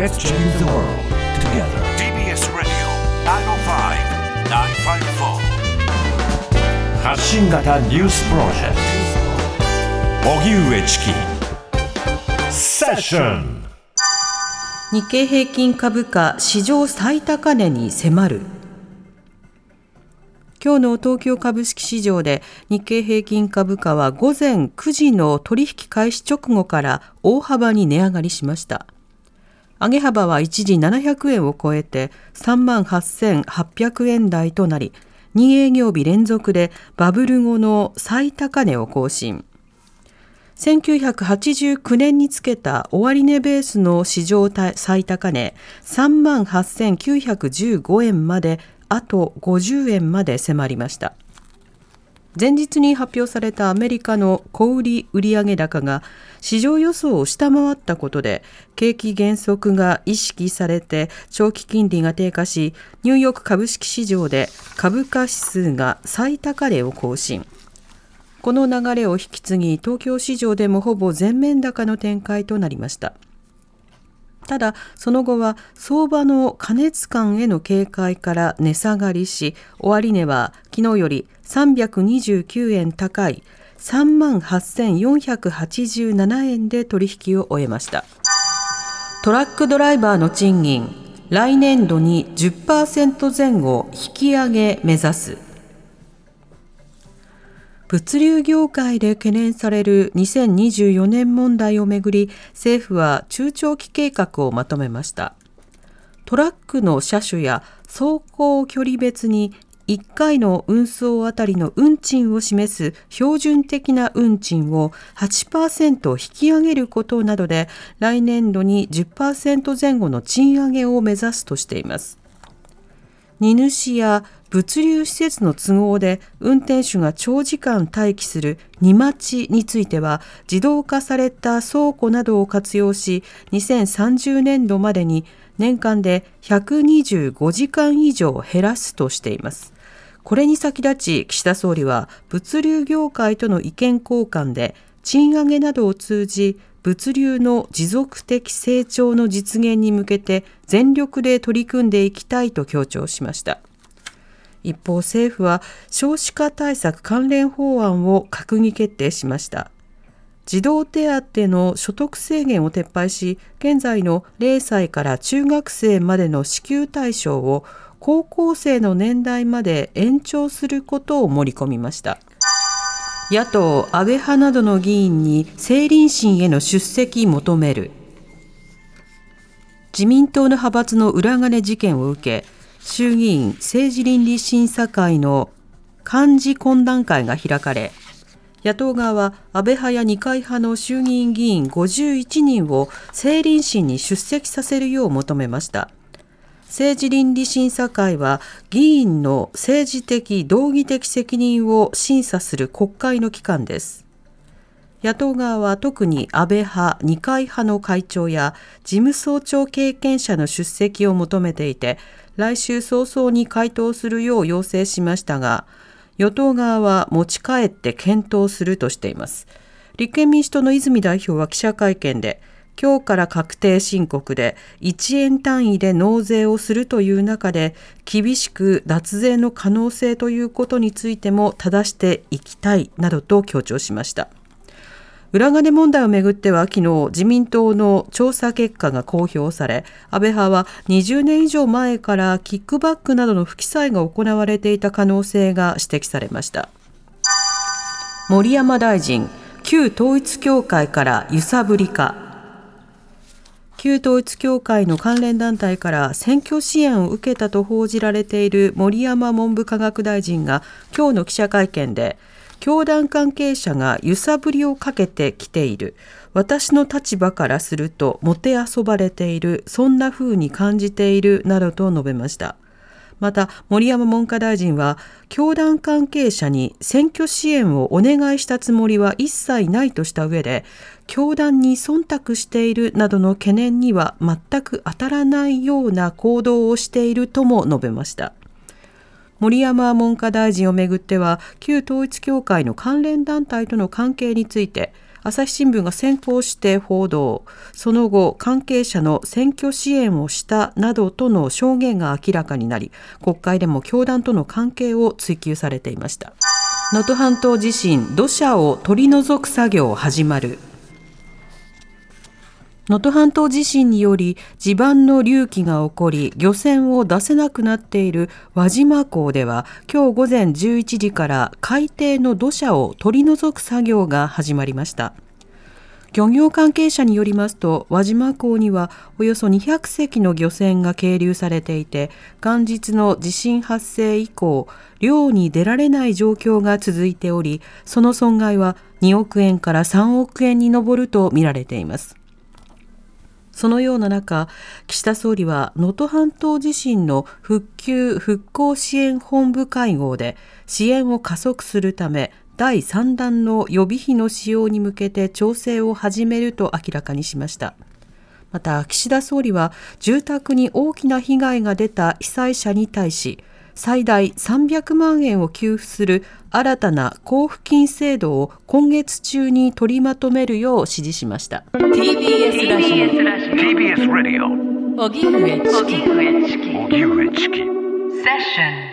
Let's change the world together. TBS Radio 905-954発信型ニュースプロジェクト荻上チキセッション日経平均株価史上最高値に迫る。今日の東京株式市場で日経平均株価は午前9時の取引開始直後から大幅に値上がりしました上げ幅は一時700円を超えて3万8800円台となり2営業日連続でバブル後の最高値を更新。1989年につけた終値ベースの市場最高値3万8915円まであと50円まで迫りました。前日に発表されたアメリカの小売売上高が市場予想を下回ったことで景気減速が意識されて長期金利が低下しニューヨーク株式市場で株価指数が最高値を更新この流れを引き継ぎ東京市場でもほぼ全面高の展開となりました。ただその後は相場の過熱感への警戒から値下がりし終値は昨日より329円高い3万8487円で取引を終えました。トラックドライバーの賃金来年度に10%前後引き上げ目指す。物流業界で懸念される2024年問題をめぐり政府は中長期計画をまとめました。トラックの車種や走行距離別に1回の運送あたりの運賃を示す標準的な運賃を8%引き上げることなどで来年度に10%前後の賃上げを目指すとしています。荷主や物流施設の都合で運転手が長時間待機する荷待ちについては自動化された倉庫などを活用し2030年度までに年間で125時間以上減らすとしています。これに先立ち岸田総理は物流業界との意見交換で賃上げなどを通じ物流の持続的成長の実現に向けて全力で取り組んでいきたいと強調しました。一方政府は少子化対策関連法案を閣議決定しました児童手当の所得制限を撤廃し現在の0歳から中学生までの支給対象を高校生の年代まで延長することを盛り込みました野党安倍派などの議員に政倫審への出席求める。自民党の派閥の裏金事件を受け衆議院政治倫理審査会の幹事懇談会が開かれ野党側は安倍派や二階派の衆議院議員51人を政倫審に出席させるよう求めました。政治倫理審査会は議員の政治的道義的責任を審査する国会の機関です野党側は特に安倍派、二階派の会長や事務総長経験者の出席を求めていて、来週早々に回答するよう要請しましたが、与党側は持ち帰って検討するとしています。立憲民主党の泉代表は記者会見で、今日から確定申告で1円単位で納税をするという中で厳しく脱税の可能性ということについても正していきたいなどと強調しました。裏金問題をめぐっては昨日自民党の調査結果が公表され安倍派は20年以上前からキックバックなどの不記載が行われていた可能性が指摘されました森山大臣旧統一教会から揺さぶりか旧統一教会の関連団体から選挙支援を受けたと報じられている森山文部科学大臣が今日の記者会見で教団関係者が揺さぶりをかけてきている。私の立場からするともてあそばれている。そんな風に感じている。などと述べました。また森山文科大臣は教団関係者に選挙支援をお願いしたつもりは一切ないとした上で教団に忖度しているなどの懸念には全く当たらないような行動をしているとも述べました。森山文科大臣をめぐっては旧統一教会の関連団体との関係について朝日新聞が先行して報道その後関係者の選挙支援をしたなどとの証言が明らかになり国会でも教団との関係を追及されていました。能登半島地震土砂を取り除く作業始まる。能登半島地震により地盤の隆起が起こり漁船を出せなくなっている輪島港では今日午前11時から海底の土砂を取り除く作業が始まりました。漁業関係者によりますと輪島港にはおよそ200隻の漁船が係留されていて元日の地震発生以降漁に出られない状況が続いておりその損害は2億円から3億円に上るとみられています。そのような中、岸田総理は能登半島地震の復旧・復興支援本部会合で支援を加速するため第3弾の予備費の使用に向けて調整を始めると明らかにしました。また岸田総理は住宅に大きな被害が出た被災者に対し最大300万円を給付する新たな交付金制度を今月中に取りまとめるよう指示しました TBS ラジオ TBS ラジオ荻上チキ荻上チキセッション